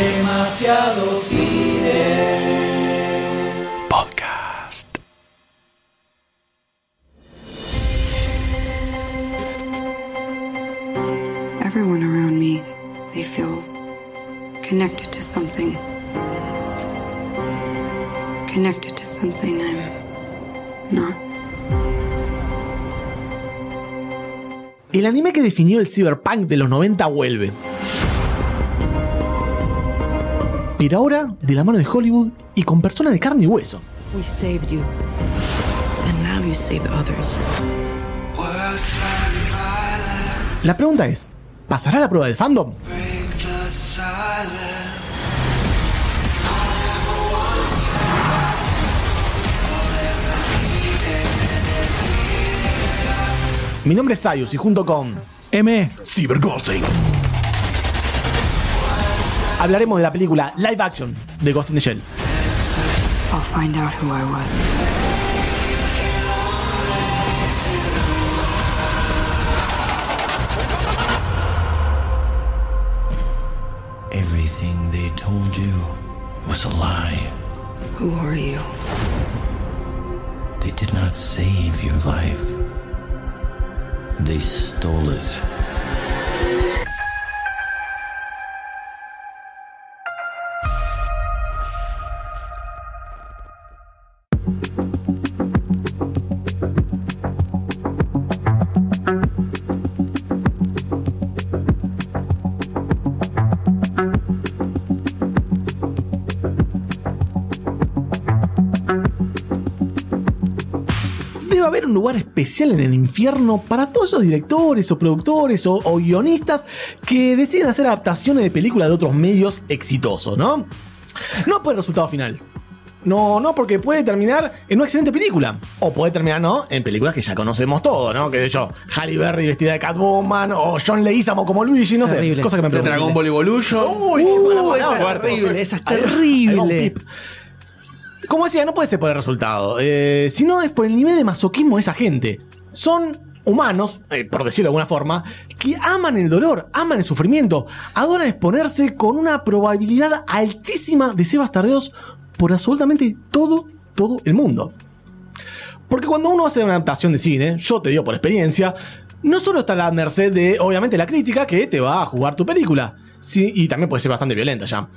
Demasiado cine. Podcast. Everyone around me, they feel connected to something. Connected to something I'm not. El anime que definió el cyberpunk de los 90 vuelve. Pero ahora de la mano de Hollywood y con personas de carne y hueso. We saved you. And now you save others. La pregunta es, ¿pasará la prueba del fandom? Mi nombre es Sayus y junto con M. Cyberghosting hablaremos de la película live action de Ghost in the Shell. I'll find out who I was. Everything they told you was a lie. Who are you? They did not save your life. They stole it. Especial en el infierno para todos esos directores o productores o, o guionistas que deciden hacer adaptaciones de películas de otros medios exitosos, ¿no? No por el resultado final. No, no, porque puede terminar en una excelente película. O puede terminar, ¿no? En películas que ya conocemos todos, ¿no? Que yo, Halle Berry vestida de Catwoman, o John Leguizamo como Luigi, no Terrible. sé. Cosa que me preguntan. Dragon Ball Evolution. Uy, Uh, esa es terrible, esa es Ahí va, ahí va un terrible. Como decía, no puede ser por el resultado, eh, sino es por el nivel de masoquismo de esa gente. Son humanos, eh, por decirlo de alguna forma, que aman el dolor, aman el sufrimiento, adoran exponerse con una probabilidad altísima de ser bastardeos por absolutamente todo, todo el mundo. Porque cuando uno hace una adaptación de cine, yo te digo por experiencia, no solo está a la merced de, obviamente, la crítica que te va a jugar tu película, sí, y también puede ser bastante violenta ya,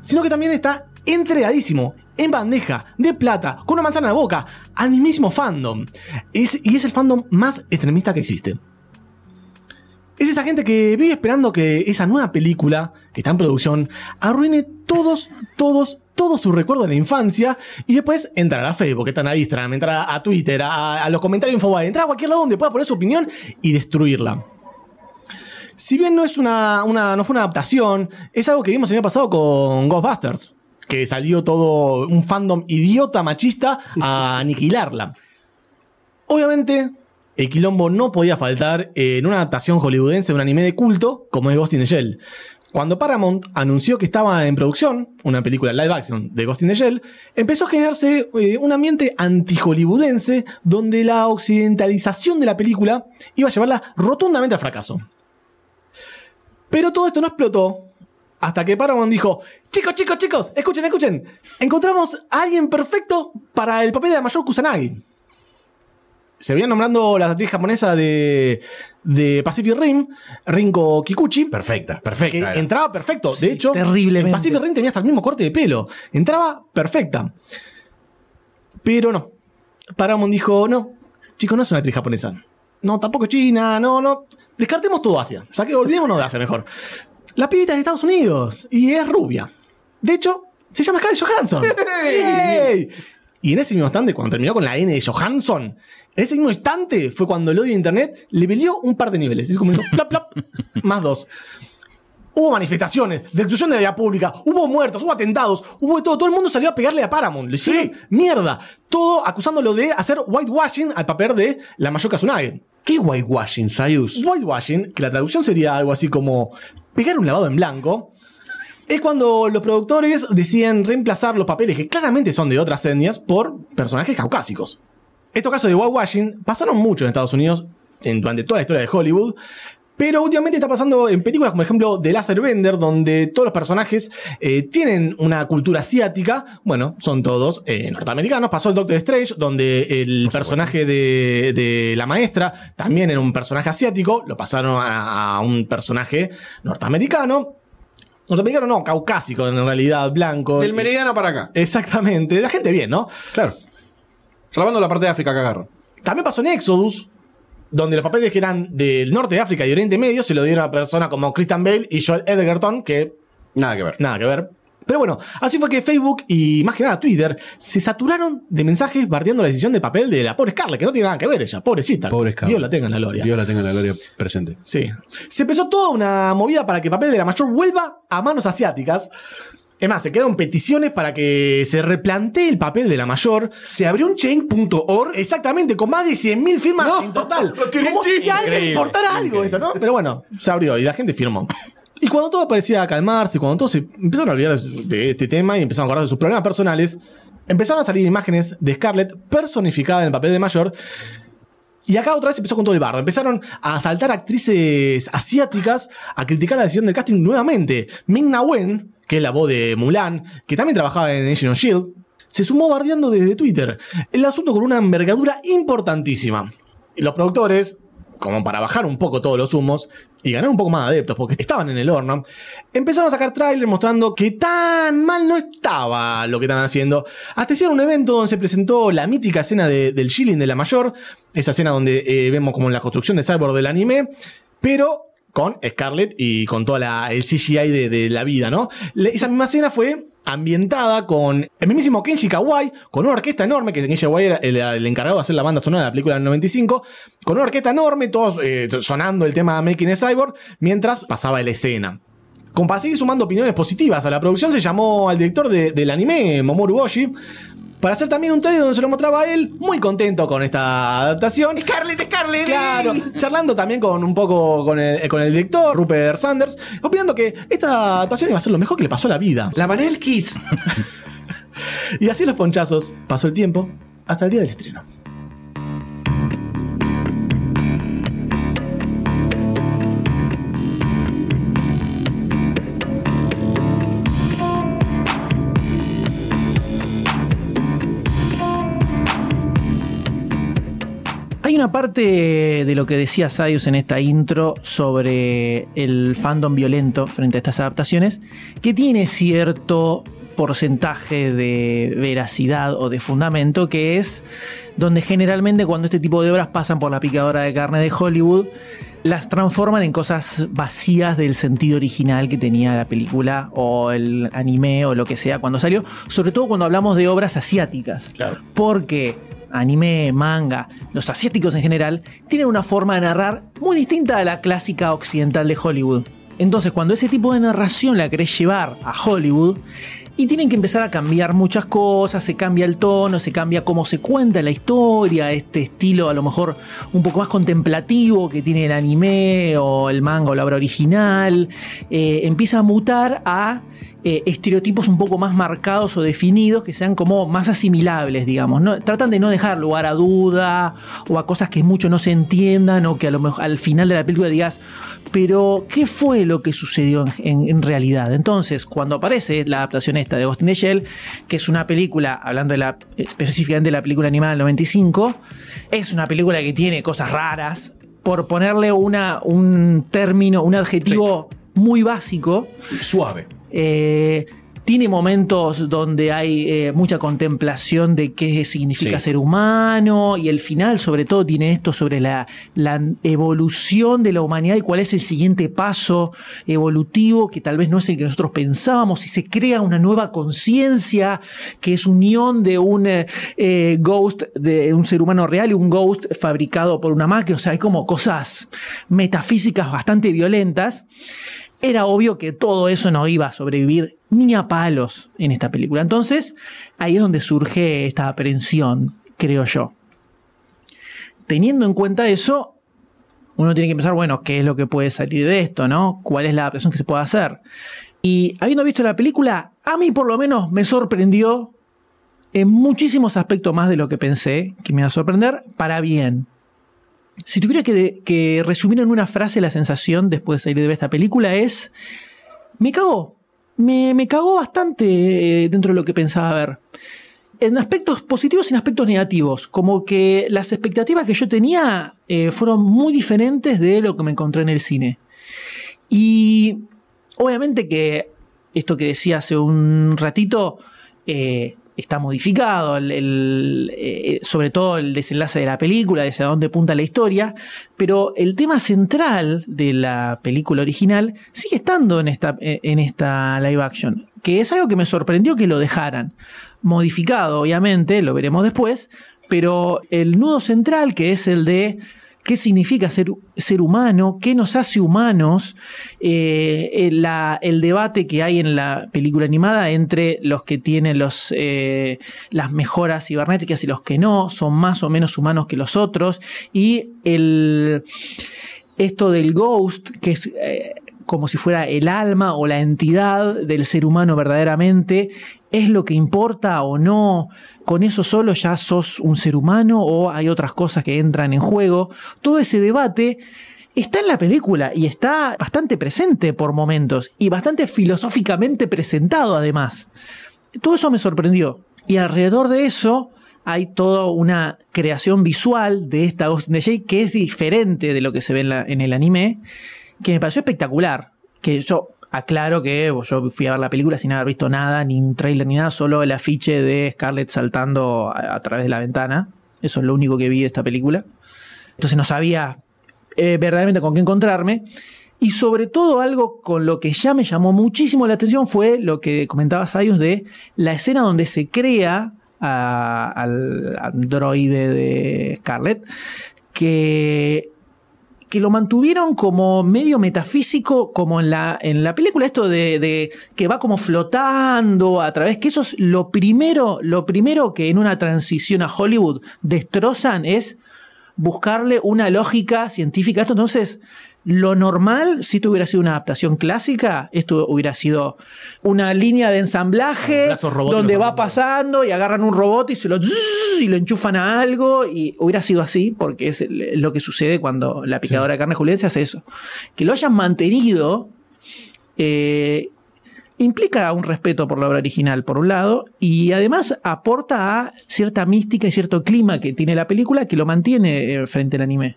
sino que también está entregadísimo, en bandeja, de plata, con una manzana en la boca, al mismísimo fandom. Y es el fandom más extremista que existe. Es esa gente que vive esperando que esa nueva película, que está en producción, arruine todos, todos, todos sus recuerdos de la infancia y después entrar a Facebook, entrar a Instagram, entrar a, Twitter, a, los comentarios Infobae, entrar a cualquier lado donde pueda poner su opinión y destruirla. Si bien no es una, una- no fue una adaptación, es algo que vimos el año pasado con Ghostbusters, que salió todo un fandom idiota machista a aniquilarla. Obviamente, el quilombo no podía faltar en una adaptación hollywoodense de un anime de culto como es Ghost in the Shell. Cuando Paramount anunció que estaba en producción una película live action de Ghost in the Shell, empezó a generarse eh, un ambiente anti-hollywoodense donde la occidentalización de la película iba a llevarla rotundamente al fracaso. Pero todo esto no explotó hasta que Paramount dijo, chicos, chicos, chicos, escuchen, escuchen, encontramos a alguien perfecto para el papel de la mayor Kusanagi. Se venían nombrando la actriz japonesa de, de Pacific Rim, Rinko Kikuchi. Perfecta, Que perfecta. era. entraba perfecto. De hecho, terriblemente. en Pacific Rim tenía hasta el mismo corte de pelo. Entraba perfecta. Pero no. Paramount dijo, no, chicos, no es una actriz japonesa. No, tampoco es china, no, no. Descartemos todo Asia. O sea que olvidémonos de Asia mejor. La pibita es de Estados Unidos y es rubia. De hecho, se llama Scarlett Johansson. Y en ese mismo instante, cuando terminó con la N de Johansson, en ese mismo instante fue cuando el odio de internet le peleó un par de niveles. Es como hizo plap, plap, más dos. Hubo manifestaciones, destrucción de la vía pública, hubo muertos, hubo atentados, hubo de todo. Todo el mundo salió a pegarle a Paramount. Le hicieron mierda. Todo acusándolo de hacer whitewashing al papel de la Mayoka Tsunade. ¿Qué whitewashing, Sayus? Whitewashing, que la traducción sería algo así como pegar un lavado en blanco, es cuando los productores deciden reemplazar los papeles que claramente son de otras etnias por personajes caucásicos. Estos casos de whitewashing pasaron mucho en Estados Unidos en- durante toda la historia de Hollywood, Pero últimamente está pasando en películas como, por ejemplo, The Laser Bender, donde todos los personajes eh, tienen una cultura asiática. Bueno, son todos eh, norteamericanos. Pasó el Doctor Strange, donde el personaje de, de la maestra también era un personaje asiático. Lo pasaron a, a un personaje norteamericano. Norteamericano no, caucásico en realidad, blanco. Del meridiano para acá. Exactamente. La gente bien, ¿no? Claro. Salvando la parte de África que agarro. También pasó en Exodus, donde los papeles que eran del norte de África y Oriente Medio se lo dieron a personas como Christian Bale y Joel Edgerton, que Nada que ver. nada que ver. Pero bueno, así fue que Facebook y más que nada Twitter se saturaron de mensajes bardeando la decisión de papel de la pobre Scarlett, que no tiene nada que ver ella, pobrecita. Pobre Scarlett. Dios la tenga en la gloria. Dios la tenga en la gloria presente. Sí. Se empezó toda una movida para que el papel de la mayor vuelva a manos asiáticas. Es más, se crearon peticiones para que se replantee el papel de la mayor. Se abrió un chain.org. Exactamente, con más de 100.000 firmas No, en total. Como si alguien importara algo esto, ¿no? Pero bueno, se abrió y la gente firmó. Y cuando todo parecía calmarse, cuando todos se empezaron a olvidar de este tema y empezaron a acordar de sus problemas personales, empezaron a salir imágenes de Scarlett personificada en el papel de mayor. Y acá otra vez empezó con todo el bardo. Empezaron a saltar actrices asiáticas a criticar la decisión del casting nuevamente. Ming Na Wen, que es la voz de Mulan, que también trabajaba en Agent Shield, se sumó bardeando desde Twitter. El asunto con una envergadura importantísima. Y los productores, como para bajar un poco todos los humos y ganar un poco más de adeptos, porque estaban en el horno, empezaron a sacar trailers mostrando que tan mal no estaba lo que estaban haciendo. Hasta hicieron un evento donde se presentó la mítica escena de- del Shilling de la Mayor, esa escena donde eh, vemos como la construcción de Cyborg del anime, pero con Scarlett y con toda la, el CGI de, la vida, ¿no? Esa misma escena fue ambientada con el mismísimo Kenji Kawai, con una orquesta enorme, que Kenji Kawai era el, encargado de hacer la banda sonora de la película del 95, con una orquesta enorme, todos eh, sonando el tema Making a Cyborg, mientras pasaba la escena. Con para seguir sumando opiniones positivas a la producción, se llamó al director de- del anime, Momoru Oshii, para hacer también un trailer donde se lo mostraba a él, muy contento con esta adaptación. Scarlett, Scarlett. Claro, charlando también con un poco con el, con el director, Rupert Sanders, opinando que esta adaptación iba a ser lo mejor que le pasó a la vida. La Vanel Kiss. Y así los ponchazos, pasó el tiempo, hasta el día del estreno. Hay una parte de lo que decía Sayus en esta intro sobre el fandom violento frente a estas adaptaciones que tiene cierto porcentaje de veracidad o de fundamento que es donde generalmente cuando este tipo de obras pasan por la picadora de carne de Hollywood las transforman en cosas vacías del sentido original que tenía la película o el anime o lo que sea cuando salió, sobre todo cuando hablamos de obras asiáticas. Claro. Porque anime, manga, los asiáticos en general, tienen una forma de narrar muy distinta a la clásica occidental de Hollywood. Entonces, cuando ese tipo de narración la querés llevar a Hollywood, y tienen que empezar a cambiar muchas cosas, se cambia el tono, se cambia cómo se cuenta la historia, este estilo a lo mejor un poco más contemplativo que tiene el anime o el manga o la obra original, eh, empieza a mutar a eh, estereotipos un poco más marcados o definidos que sean como más asimilables, digamos. ¿no? Tratan de no dejar lugar a duda o a cosas que mucho no se entiendan o que a lo mejor al final de la película digas, pero ¿qué fue lo que sucedió en, en- en realidad? Entonces, cuando aparece la adaptación esta de Ghost in the Shell, que es una película, hablando de la, específicamente de la película animada del 95, es una película que tiene cosas raras, por ponerle una, un término, un adjetivo muy básico, Suave. Eh, tiene momentos donde hay eh, mucha contemplación de qué significa Sí. ser humano y el final sobre todo tiene esto sobre la, la evolución de la humanidad y cuál es el siguiente paso evolutivo que tal vez no es el que nosotros pensábamos y se crea una nueva conciencia que es unión de un eh, eh, ghost de un ser humano real y un ghost fabricado por una máquina o sea hay como cosas metafísicas bastante violentas era obvio que todo eso no iba a sobrevivir ni a palos en esta película. Entonces, ahí es donde surge esta aprensión, creo yo. Teniendo en cuenta eso, uno tiene que pensar, bueno, ¿qué es lo que puede salir de esto, no? ¿Cuál es la adaptación que se puede hacer? Y habiendo visto la película, a mí por lo menos me sorprendió en muchísimos aspectos más de lo que pensé que me iba a sorprender, para bien. Si tuviera que, que resumir en una frase la sensación después de salir de ver esta película es, me cagó, me, me cagó bastante eh, dentro de lo que pensaba ver. En aspectos positivos y en aspectos negativos, como que las expectativas que yo tenía eh, fueron muy diferentes de lo que me encontré en el cine. Y obviamente que esto que decía hace un ratito eh, está modificado, eh, sobre todo el desenlace de la película, desde dónde punta la historia, pero el tema central de la película original sigue estando en esta, eh, en esta live action, que es algo que me sorprendió que lo dejaran. Modificado, obviamente, lo veremos después, pero el nudo central, que es el de qué significa ser, ser humano, qué nos hace humanos, eh, el, la- el debate que hay en la película animada entre los que tienen los, eh, las mejoras cibernéticas y los que no, son más o menos humanos que los otros, y el, esto del ghost, que es eh, como si fuera el alma o la entidad del ser humano verdaderamente, ¿es lo que importa o no? ¿Con eso solo ya sos un ser humano o hay otras cosas que entran en juego? Todo ese debate está en la película y está bastante presente por momentos y bastante filosóficamente presentado además. Todo eso me sorprendió. Y alrededor de eso hay toda una creación visual de esta Ghost in the Shell que es diferente de lo que se ve en, en el anime, que me pareció espectacular. Que yo aclaro que yo fui a ver la película sin haber visto nada, ni un trailer ni nada, solo el afiche de Scarlett saltando a, través de la ventana. Eso es lo único que vi de esta película. Entonces no sabía eh, verdaderamente con qué encontrarme. Y sobre todo algo con lo que ya me llamó muchísimo la atención fue lo que comentaba Sayus de la escena donde se crea al androide de Scarlett, que, que lo mantuvieron como medio metafísico, como en la, en la película, esto de, de que va como flotando a través, que eso es lo primero, lo primero que en una transición a Hollywood destrozan es buscarle una lógica científica a esto. Entonces, lo normal, si esto hubiera sido una adaptación clásica, esto hubiera sido una línea de ensamblaje donde va pasando y agarran un robot y se lo y lo enchufan a algo y hubiera sido así porque es lo que sucede cuando la picadora de carne juliense hace eso. Que lo hayan mantenido eh, implica un respeto por la obra original, por un lado, y además aporta a cierta mística y cierto clima que tiene la película que lo mantiene eh, frente al anime.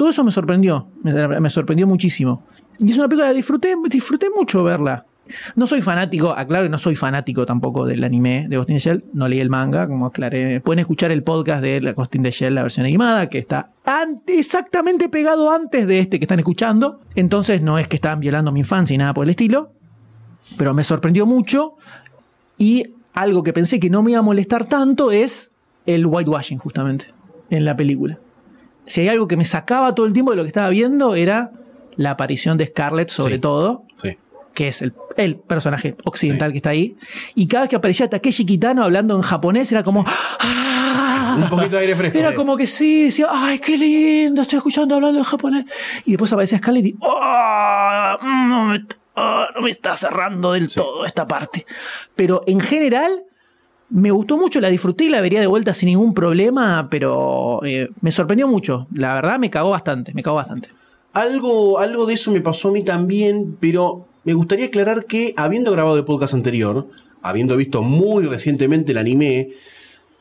Todo eso me sorprendió, me, sorprendió muchísimo. Y es una película que disfruté, disfruté mucho verla. No soy fanático, aclaro que no soy fanático tampoco del anime de Ghost in the Shell, no leí el manga, como aclaré. Pueden escuchar el podcast de la Ghost in the Shell, la versión animada, que está exactamente pegado antes de este que están escuchando. Entonces no es que estaban violando mi infancia y nada por el estilo, pero me sorprendió mucho. Y algo que pensé que no me iba a molestar tanto es el whitewashing, justamente, en la película. Si hay algo que me sacaba todo el tiempo de lo que estaba viendo, era la aparición de Scarlett, sobre Sí. todo, Sí. que es el, el personaje occidental que está ahí. Y cada vez que aparecía Takeshi Kitano hablando en japonés, era como. ¡Ah! Un poquito de aire fresco. Era como que sí, decía, ay, qué lindo, estoy escuchando hablando en japonés. Y después aparecía Scarlett y, "Ah, mm, no, me, ah, no me está cerrando del todo esta parte. Pero en general, me gustó mucho, la disfruté y la vería de vuelta sin ningún problema, pero eh, me sorprendió mucho. La verdad, me cagó bastante, me cagó bastante. Algo, algo de eso me pasó a mí también, pero me gustaría aclarar que habiendo grabado el podcast anterior, habiendo visto muy recientemente el anime,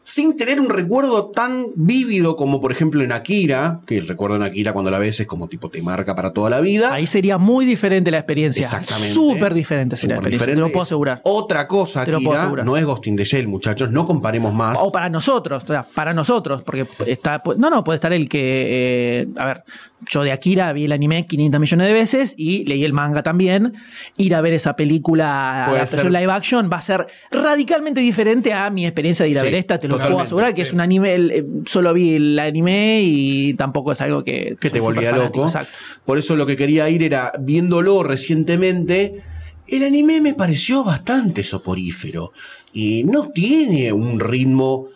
sin tener un recuerdo tan vívido como por ejemplo en Akira, que el recuerdo en Akira cuando la ves es como tipo te marca para toda la vida. Ahí sería muy diferente la experiencia. Exactamente. Súper diferente sería la Súper experiencia, te diferente. lo puedo asegurar. Otra cosa, Te Akira, no es Ghost in the Shell, muchachos, no comparemos más. O para nosotros, o sea, para nosotros, porque está. No, no, puede estar el que. eh, a ver, yo de Akira vi el anime 500 millones de veces y leí el manga también. Ir a ver esa película, ser. live action, va a ser radicalmente diferente a mi experiencia de ir a Sí, ver esta. Te lo puedo totalmente, asegurar que es un anime. el- eh, solo vi el anime y tampoco es algo que. que te volvía loco. Exacto. Por eso lo que quería ir era, viéndolo recientemente, el anime me pareció bastante soporífero. Y no tiene un ritmo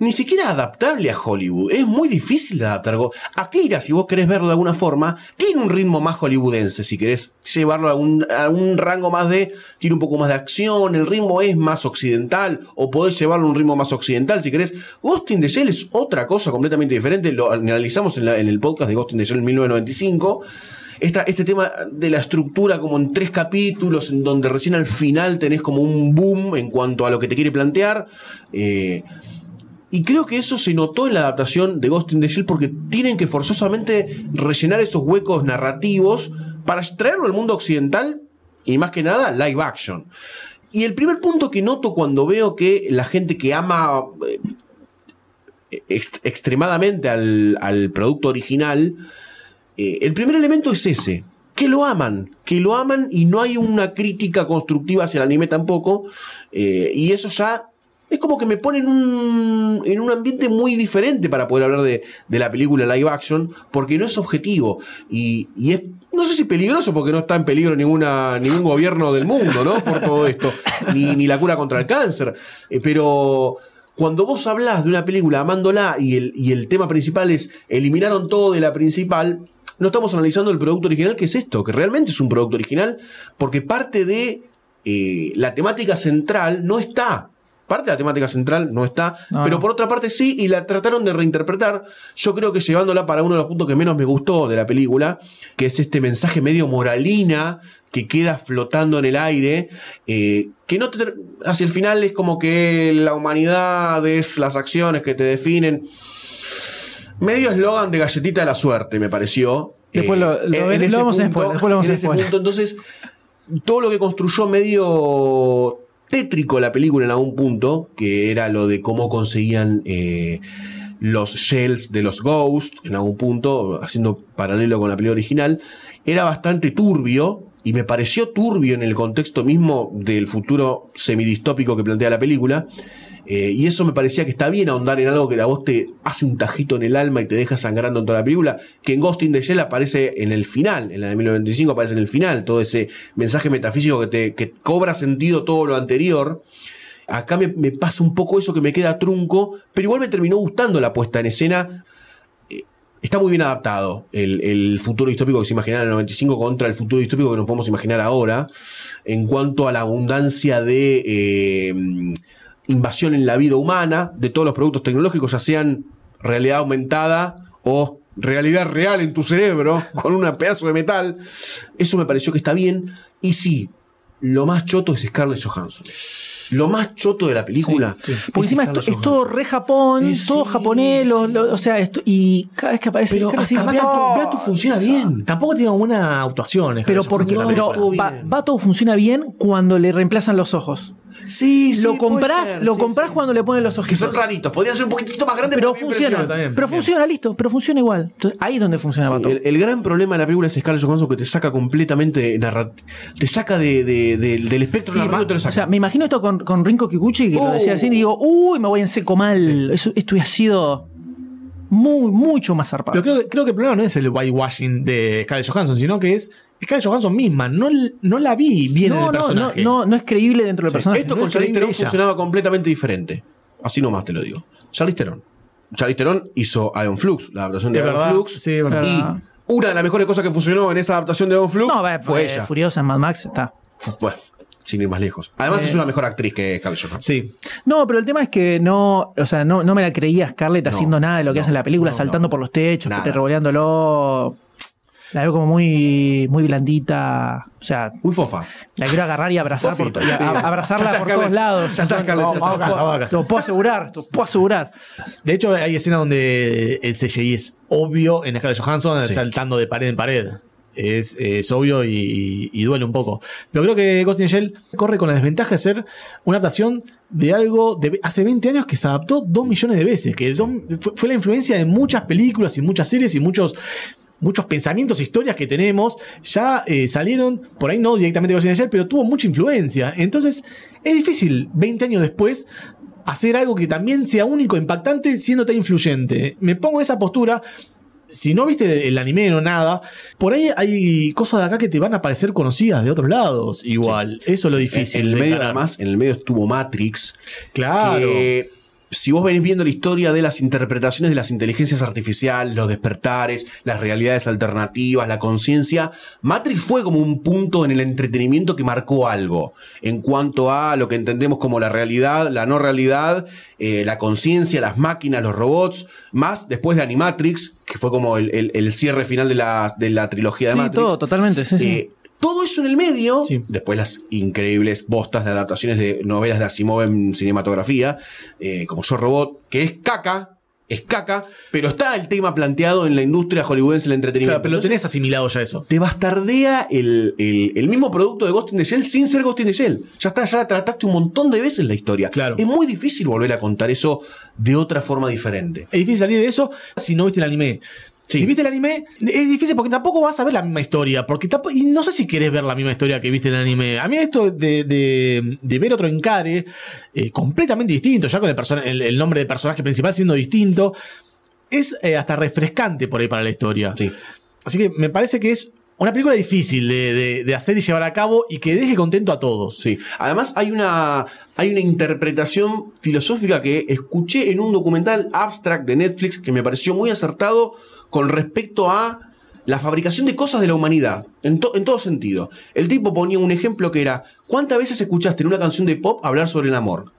ni siquiera adaptable a Hollywood. Es muy difícil de adaptar. Akira, si vos querés verlo de alguna forma, tiene un ritmo más hollywoodense. Si querés llevarlo a un, a un rango más de. Tiene un poco más de acción, el ritmo es más occidental, o podés llevarlo a un ritmo más occidental si querés. Ghost in the Shell es otra cosa completamente diferente. Lo analizamos en, el podcast de Ghost in the Shell en 1995. Esta- este tema de la estructura como en tres capítulos, en donde recién al final tenés como un boom en cuanto a lo que te quiere plantear. Eh, y creo que eso se notó en la adaptación de Ghost in the Shell porque tienen que forzosamente rellenar esos huecos narrativos para traerlo al mundo occidental y más que nada live action. Y el primer punto que noto cuando veo que la gente que ama eh, ext- extremadamente al, al producto original, eh, el primer elemento es ese, que lo aman, que lo aman y no hay una crítica constructiva hacia el anime tampoco, eh, y eso ya es como que me pone en un, en un ambiente muy diferente para poder hablar de, de la película live action, porque no es objetivo, y, y es, no sé si peligroso, porque no está en peligro ninguna, ningún gobierno del mundo, ¿no? Por todo esto, ni, ni la cura contra el cáncer, eh, pero cuando vos hablás de una película amándola y el, y el tema principal es eliminaron todo de la principal, no estamos analizando el producto original, que es esto, que realmente es un producto original, porque parte de eh, la temática central no está. Parte de la temática central no está, No, pero no. por otra parte sí, y la trataron de reinterpretar. Yo creo que llevándola para uno de los puntos que menos me gustó de la película, que es este mensaje medio moralina que queda flotando en el aire, eh, que no te, hacia el final es como que la humanidad es las acciones que te definen. Medio eslogan de galletita de la suerte, me pareció. Después lo- lo spoiler, después entonces, todo lo que construyó medio tétrico la película en algún punto, que era lo de cómo conseguían eh, los shells de los Ghosts, en algún punto, haciendo paralelo con la película original, era bastante turbio. Y me pareció turbio en el contexto mismo del futuro semidistópico que plantea la película. Eh, y eso me parecía que está bien ahondar en algo que a vos te hace un tajito en el alma y te deja sangrando en toda la película. Que en Ghost in the Shell aparece en el final, en la de 1995 aparece en el final, todo ese mensaje metafísico que te que cobra sentido todo lo anterior. Acá me, me pasa un poco eso que me queda trunco, pero igual me terminó gustando la puesta en escena. Eh, Está muy bien adaptado el, el futuro distópico que se imaginaba en el 95 contra el futuro distópico que nos podemos imaginar ahora en cuanto a la abundancia de eh, invasión en la vida humana de todos los productos tecnológicos, ya sean realidad aumentada o realidad real en tu cerebro con un pedazo de metal. Eso me pareció que está bien. Y sí, lo más choto es Scarlett Johansson. Lo más choto de la película. Porque es encima es, todo re Japón, Eh, todo sí, japonés, lo- sí. lo- o sea, esto, y cada vez que aparece Pero Scarlett hasta. Beatu funciona bien. Tampoco tiene buena actuación. Pero porque No, pero todo funciona bien cuando le reemplazan los ojos. Sí, sí, lo ser, lo sí, sí. cuando le ponen los Que ojitos. son raritos. Podría ser un poquitito más grande, pero funciona, también. pero Bien. funciona, listo, pero funciona igual. Entonces, ahí es donde funciona el, el gran problema de la película es Scarlett Johansson que te saca completamente te saca de, de- de- del espectro Sí, narrativo te lo saca. o sea, me imagino esto con, con Rinko Kikuchi, que lo Oh. decía así, y digo, uy, me voy en seco mal. Eso, esto hubiera sido muy, mucho más zarpado. Pero creo, que- creo que el problema no es el whitewashing de Scarlett Johansson, sino que es Scarlett Johansson misma. No, no la vi bien en no, el no, no, personaje. no, no es creíble dentro del personaje. Esto no con Charlize Theron funcionaba completamente diferente. Así nomás te lo digo. Charlize Theron. Charlize Theron hizo Iron Flux, la adaptación de Iron verdad, Flux. sí, verdad. Y una de las mejores cosas que funcionó en esa adaptación de Iron Flux No, fue eh, ella. Furiosa en Mad Max, está. Bueno, sin ir más lejos. Además Eh. es una mejor actriz que Scarlett Johansson. Sí. No, pero el tema es que no, o sea, no, no me la creía Scarlett No, haciendo nada de lo que no, hace en la película, no, saltando no. por los techos, Nada. revoleándolo. La veo como muy, muy blandita. O sea, Muy fofa. la quiero agarrar y abrazar por, Fofita, y a- sí. abrazarla por todos lados. Ya está, Scarlett, No, ya está. vamos a casa, vamos a casa. Te lo puedo asegurar, te lo puedo asegurar. De hecho, hay escena donde el CGI es obvio en Scarlett Johansson Sí. saltando de pared en pared. Es, es obvio y, y duele un poco. Pero creo que Ghost in the Shell corre con la desventaja de ser una adaptación de algo de hace 20 años que se adaptó dos millones de veces. Que fue la influencia de muchas películas y muchas series y muchos muchos pensamientos, historias que tenemos, ya eh, salieron, por ahí no directamente de Shell, pero tuvo mucha influencia. Entonces, es difícil, 20 años después, hacer algo que también sea único, impactante, siendo tan influyente. Me pongo en esa postura. Si no viste el anime o nada, por ahí hay cosas de acá que te van a parecer conocidas de otros lados. Igual, eso es lo difícil. en el medio encarar. en el medio estuvo Matrix. Claro. que si vos venís viendo la historia de las interpretaciones de las inteligencias artificiales, los despertares, las realidades alternativas, la conciencia, Matrix fue como un punto en el entretenimiento que marcó algo en cuanto a lo que entendemos como la realidad, la no realidad, eh, la conciencia, las máquinas, los robots, más después de Animatrix, que fue como el, el- el cierre final de la, de la trilogía de Sí, Matrix. todo, totalmente. sí, sí. Todo eso en el medio, Sí. después las increíbles bostas de adaptaciones de novelas de Asimov en cinematografía, eh, como Yo Robot, que es caca, es caca, pero está el tema planteado en la industria hollywoodense del entretenimiento. Claro, pero lo tenés asimilado ya eso. te bastardea el, el- el mismo producto de Ghost in the Shell sin ser Ghost in the Shell. Ya está, ya la trataste un montón de veces la historia. Claro. Es muy difícil volver a contar eso de otra forma diferente. Es difícil salir de eso si no viste el anime. Sí. Si viste el anime, es difícil porque tampoco vas a ver la misma historia. Porque tampo- y no sé si querés ver la misma historia que viste en el anime. A mí esto de, de- de ver otro encare eh, completamente distinto, ya con el, persona- el, el nombre del personaje principal siendo distinto, es eh, hasta refrescante por ahí para la historia. Sí. Así que me parece que es una película difícil de, de- de hacer y llevar a cabo y que deje contento a todos. Sí. Además, hay una, hay una interpretación filosófica que escuché en un documental abstract de Netflix que me pareció muy acertado con respecto a la fabricación de cosas de la humanidad, en, to- en todo sentido. El tipo ponía un ejemplo que era, ¿cuántas veces escuchaste en una canción de pop hablar sobre el amor?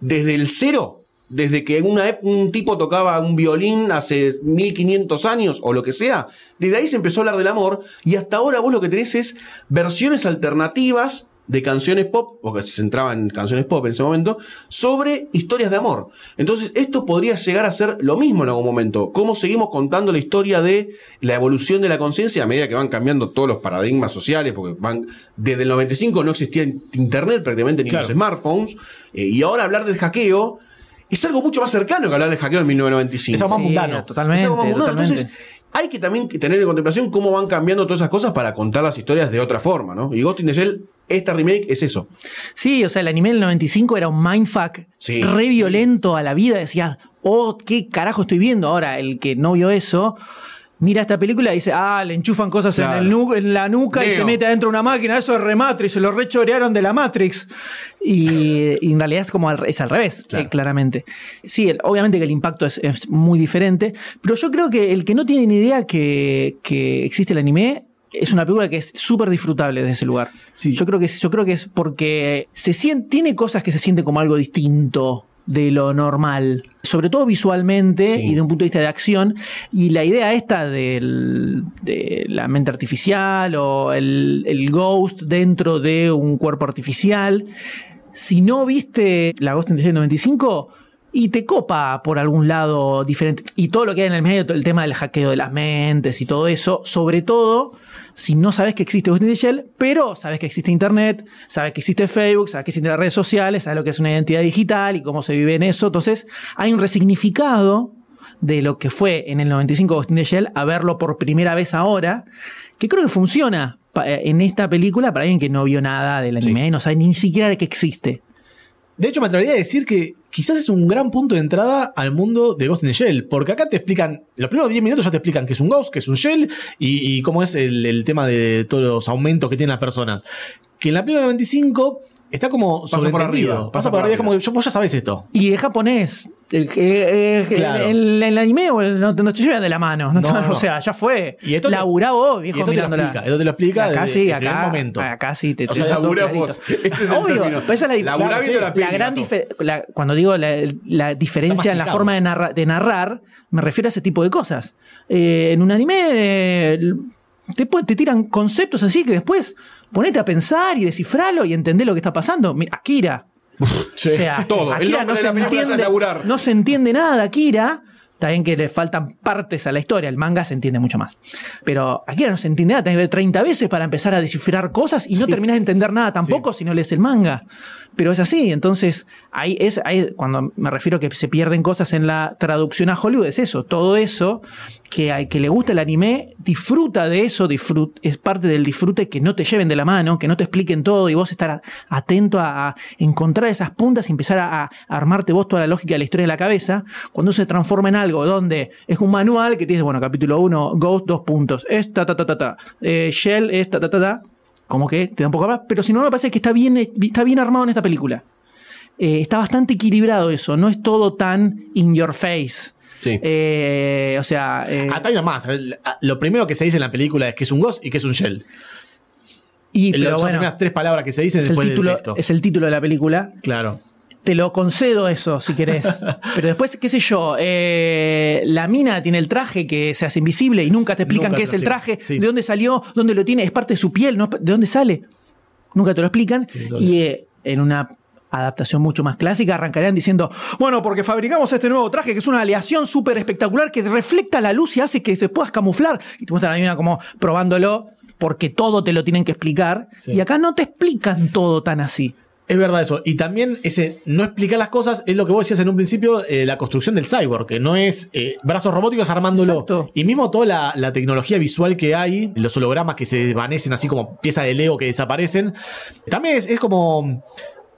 Desde el cero, desde que una un tipo tocaba un violín hace 1500 años o lo que sea, desde ahí se empezó a hablar del amor y hasta ahora vos lo que tenés es versiones alternativas de canciones pop, porque se centraba en canciones pop en ese momento, sobre historias de amor. Entonces, esto podría llegar a ser lo mismo en algún momento. Cómo seguimos contando la historia de la evolución de la conciencia a medida que van cambiando todos los paradigmas sociales, porque van desde el 95 no existía internet prácticamente ni Claro. los smartphones, eh, y ahora hablar del hackeo es algo mucho más cercano que hablar del hackeo en 1995. Es algo más Sí, mundano. Totalmente, Es algo más mundano. totalmente. Entonces, hay que también tener en contemplación cómo van cambiando todas esas cosas para contar las historias de otra forma, ¿no? Y Ghost in the Shell, esta remake es eso. Sí, o sea, el anime del 95 era un mindfuck Sí. re violento a la vida. Decías, oh, ¿qué carajo estoy viendo? Ahora, el que no vio eso, mira esta película y dice, ah, le enchufan cosas en, el nu- en la nuca y se mete adentro de una máquina. Eso es Rematrix, se lo rechorearon de la Matrix. Y, y en realidad es como al, es al revés, Claro. eh, claramente. Sí, el- obviamente que el impacto es, es muy diferente, pero yo creo que el que no tiene ni idea que, que existe el anime es una película que es súper disfrutable desde ese lugar. Sí. Yo creo que es, yo creo que es porque se siente, tiene cosas que se siente como algo distinto de lo normal, sobre todo visualmente Sí. y de un punto de vista de acción. Y la idea esta del- de la mente artificial o el, el ghost dentro de un cuerpo artificial. Si no viste la Ghost Shell 95, y te copa por algún lado diferente. Y todo lo que hay en el medio, todo el tema del hackeo de las mentes y todo eso, sobre todo si no sabes que existe Ghost in the Shell, pero sabes que existe Internet, sabes que existe Facebook, sabes que existen las redes sociales, sabes lo que es una identidad digital y cómo se vive en eso. Entonces, hay un resignificado de lo que fue en el 95 Ghost in the Shell a verlo por primera vez ahora, que creo que funciona eh, en esta película para alguien que no vio nada del anime y no sabe ni siquiera de que existe. De hecho, me atrevería a decir que quizás es un gran punto de entrada al mundo de Ghost in the Shell, porque acá te explican, los primeros 10 minutos ya te explican que es un Ghost, que es un Shell y, cómo es el, el tema de todos los aumentos que tienen las personas. Que en la película 95 está como Pasa por arriba, Pasa por arriba, es como que yo- vos ya sabés esto. Y es japonés. El, el, Claro. el- el anime o el- no, te- no te llevan de la mano. No te- No, no. O sea, ya fue. Y esto te- Laburá vos, viejo, y esto te lo explica, esto te lo explica Acá desde sí, el primer acá, momento. acá sí te O sea, te- laburá vos. Este es el Obvio, esa es la, claro, sí, la peli, gran gato. dife- la- Cuando digo la, la diferencia en la forma de, narra- de narrar, me refiero a ese tipo de cosas. Eh, en un anime eh, te, te tiran conceptos así que después ponete a pensar y descifralo y entender lo que está pasando. Mira, Akira. O sea, Todo. Akira no se, entiende, no se entiende nada, Akira. Está bien que le faltan partes a la historia, el manga se entiende mucho más. Pero Akira no se entiende nada, tenés que ver 30 veces para empezar a descifrar cosas y no terminás de entender nada tampoco si no lees el manga. Pero es así, entonces ahí es ahí, cuando me refiero a que se pierden cosas en la traducción a Hollywood, es eso, todo eso que al que le gusta el anime disfruta de eso, disfrut- es parte del disfrute que no te lleven de la mano, que no te expliquen todo y vos estar atento a, encontrar esas puntas y empezar a, armarte vos toda la lógica de la historia en la cabeza, cuando se transforma en algo donde es un manual que tienes, bueno, capítulo 1, Ghost, dos puntos, es ta ta ta ta ta, eh, Shell es ta ta ta ta, como que te da un poco más, pero si no me parece que está bien, está bien armado en esta película. eh, está bastante equilibrado eso, no es todo tan in your face. Sí. Eh, o sea, eh, Acá hay más. Lo primero que se dice en la película es que es un Ghost y que es un Shell. y, pero las bueno, primeras tres palabras que se dicen es el, después título, del texto. es el título de la película. Claro. Te lo concedo eso, si querés. Pero después, qué sé yo, eh, la mina tiene el traje que se hace invisible y nunca te explican Nunca qué es el traje, sí. de dónde salió, dónde lo tiene, es parte de su piel, ¿no? ¿de dónde sale? Nunca te lo explican. Sí, y eh, en una adaptación mucho más clásica arrancarían diciendo, bueno, porque fabricamos este nuevo traje que es una aleación súper espectacular que reflecta la luz y hace que te puedas camuflar. Y te muestran a la mina como probándolo porque todo te lo tienen que explicar. Sí. Y acá no te explican todo tan así. Es verdad eso. Y también ese no explicar las cosas es lo que vos decías en un principio, eh, la construcción del cyborg, que no es eh, brazos robóticos armándolo. Exacto. Y mismo toda la, la tecnología visual que hay, los hologramas que se desvanecen así como piezas de Lego que desaparecen, también es, es como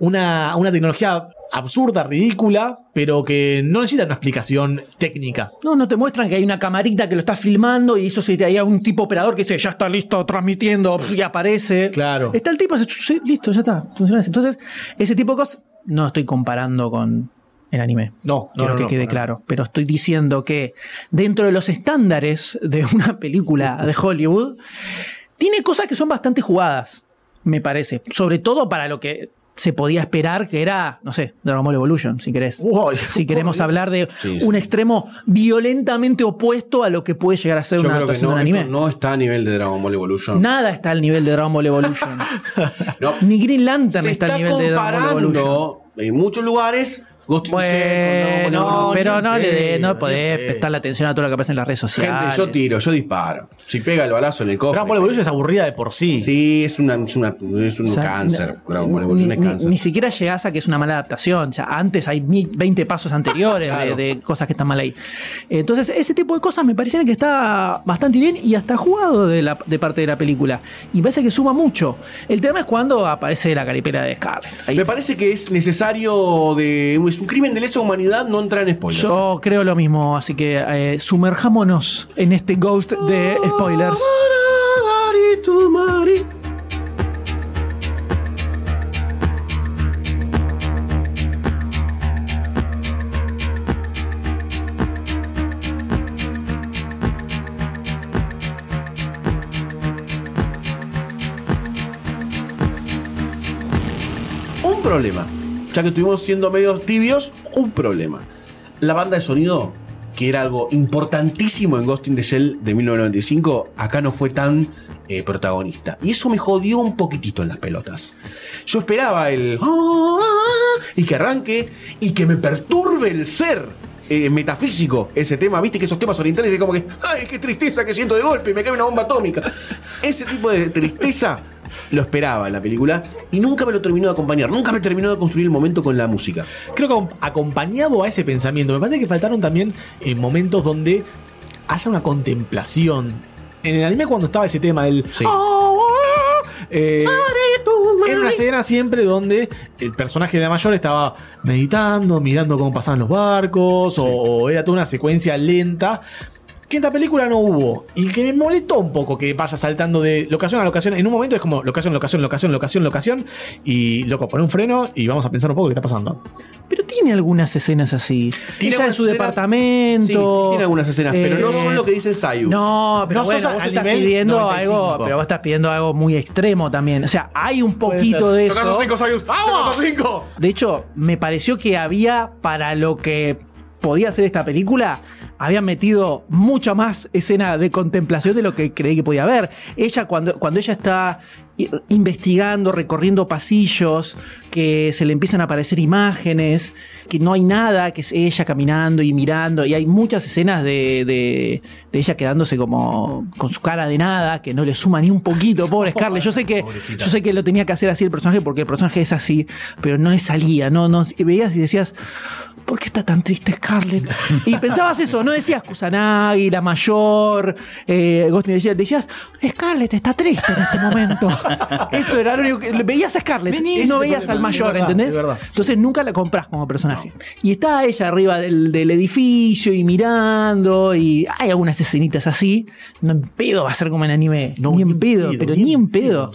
una, una tecnología absurda, ridícula, pero que no necesita una explicación técnica. No, no te muestran que hay una camarita que lo está filmando y eso se te hay un tipo operador que dice, ya está listo, transmitiendo, y aparece. Claro. Está el tipo, sí, listo, ya está, funciona. Entonces, ese tipo de cosas no estoy comparando con el anime. No, no, Quiero no, que no, quede no. claro. Pero estoy diciendo que dentro de los estándares de una película de Hollywood, tiene cosas que son bastante jugadas, me parece. Sobre todo para lo que se podía esperar que era, no sé, Dragon Ball Evolution, si querés. Uy, si queremos hablar de Sí, sí. un extremo violentamente opuesto a lo que puede llegar a ser Yo una creo que adaptación no, de un esto anime. no está a nivel de Dragon Ball Evolution. Nada está al nivel de Dragon Ball Evolution. No. Ni Green Lantern está está al nivel de Dragon Ball Evolution. en muchos lugares Ghost Bueno, Evolution. pero no le de- no podés prestarle atención a todo lo que pasa en las redes sociales. Gente, yo tiro, yo disparo. Si pega el balazo en el cofre. Dragon Ball Evolution es aburrida de por sí. Sí, es, una, es, una- es un O sea, cáncer. ni- Dragon Ball Evolution es cáncer. ni- ni siquiera llegás a que es una mala adaptación. O sea, antes hay mil- 20 pasos anteriores de- Claro. de, cosas que están mal ahí. Entonces, ese tipo de cosas me parecen que está bastante bien y hasta jugado de, la, de parte de la película. Y me parece que suma mucho. El tema es cuando aparece la caripera de Scarlett. Ahí- Me parece que es necesario de. Es un crimen de lesa humanidad no entrar en spoilers. Yo creo lo mismo, así que eh, sumerjámonos en este ghost de spoilers. Un problema. Ya que estuvimos siendo medios tibios, un problema. La banda de sonido, que era algo importantísimo en Ghost in the Shell de 1995, acá no fue tan eh, protagonista. Y eso me jodió un poquitito en las pelotas. Yo esperaba el... "Ah", Y que arranque y que me perturbe el ser. eh, metafísico ese tema, viste que esos temas orientales es como que, ay, qué tristeza que siento de golpe, me cae una bomba atómica. Ese tipo de tristeza lo esperaba en la película y nunca me lo terminó de acompañar, nunca me terminó de construir el momento con la música. Creo que acompañado a ese pensamiento, me parece que faltaron también eh, momentos donde haya una contemplación. En el anime cuando estaba ese tema del... Sí. Eh, era una escena siempre donde el personaje de la mayor estaba meditando, mirando cómo pasaban los barcos, o, o era toda una secuencia lenta. Que en esta película no hubo. Y que me molestó un poco que vaya saltando de locación a locación. En un momento es como locación, locación, locación, locación, locación. Y loco, pone un freno y vamos a pensar un poco qué está pasando. Pero tiene algunas escenas así. Tiene Ella en su escenas- departamento. Sí, sí, tiene algunas escenas, pero no Eh, son lo que dice Sayus. No, pero No bueno, vos estás pidiendo 95. algo, pero vos estás pidiendo algo muy extremo también. O sea, hay un poquito de eso. Sayus! ¡Vamos! cinco! De hecho, me pareció que había para lo que podía ser esta película, habían metido mucha más escena de contemplación de lo que creí que podía haber. Ella, cuando, cuando ella está investigando, recorriendo pasillos, que se le empiezan a aparecer imágenes, que no hay nada, que es ella caminando y mirando, y hay muchas escenas de, de- de ella quedándose como con su cara de nada, que no le suma ni un poquito, pobre Scarlett. Yo sé que, Pobrecita. yo sé que lo tenía que hacer así el personaje porque el personaje es así, pero no le salía, no, no veías y decías, ¿por qué está tan triste Scarlett? Y pensabas eso, no decías Kusanagi, la mayor, eh, Shell, decías, Scarlett está triste en este momento. Eso era lo único que veías a Scarlett Vení, y no veías al mayor, verdad, ¿entendés? Entonces nunca la compras como personaje. Y está ella arriba del, del edificio y mirando, y hay algunas escenitas así. No en pedo va a ser como en anime, No, ni ni en pedo, pedo, pero ni ni en en pedo.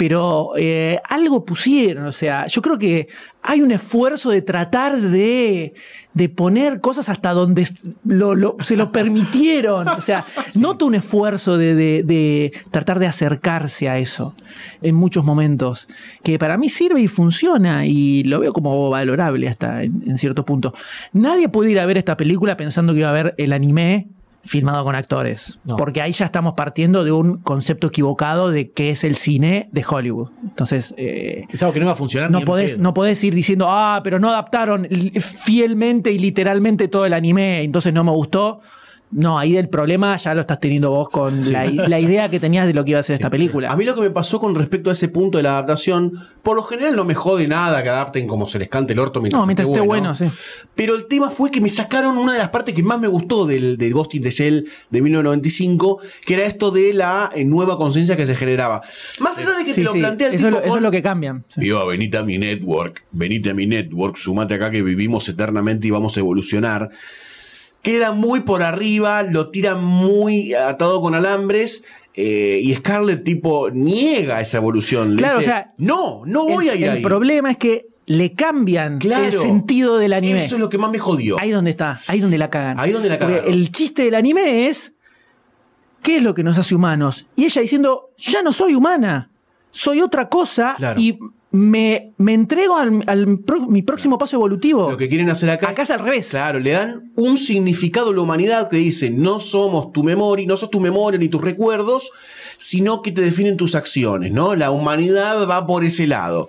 Pero eh, algo pusieron, o sea, yo creo que hay un esfuerzo de tratar de, de poner cosas hasta donde s- lo- lo- se lo permitieron, o sea, noto un esfuerzo de, de- de tratar de acercarse a eso en muchos momentos, que para mí sirve y funciona y lo veo como valorable hasta en, en cierto punto. Nadie puede ir a ver esta película pensando que iba a ver el anime filmado con actores. No. Porque ahí ya estamos partiendo de un concepto equivocado de qué es el cine de Hollywood. Entonces, eh, Es algo que no va a funcionar. no podés, no podés ir diciendo, ah, pero no adaptaron fielmente y literalmente todo el anime, entonces no me gustó. No, ahí el problema ya lo estás teniendo vos con la, la idea que tenías de lo que iba a ser esta película. A mí lo que me pasó con respecto a ese punto de la adaptación, por lo general no me jode nada que adapten como se les cante el orto mientras, No, mientras esté bueno, sí. Pero el tema fue que me sacaron una de las partes que más me gustó del, del Ghost in the Shell de 1995, que era esto de la eh, nueva conciencia que se generaba. Más allá de que Sí, te lo sí, plantea el eso, tipo lo, eso con- es lo que cambian. sí. Digo, venite a mi network, venite a mi network, sumate acá que vivimos eternamente y vamos a evolucionar. Queda muy por arriba, lo tira muy atado con alambres. eh, y Scarlett tipo niega esa evolución. Le Claro, dice, o sea, no, no voy el, a ir el ahí. problema es que le cambian Claro. el sentido del anime. Eso es lo que más me jodió. Ahí donde está, ahí donde la cagan. Ahí donde la cagaron. el chiste del anime es ¿qué es lo que nos hace humanos? Y ella diciendo, ya no soy humana, soy otra cosa Claro. y me, me entrego al, al pro- mi próximo paso evolutivo. Lo que quieren hacer acá. Acá es al revés. Claro, le dan un significado a la humanidad que dice, no somos tu memoria, no sos tu memoria ni tus recuerdos, sino que te definen tus acciones, ¿no? La humanidad va por ese lado.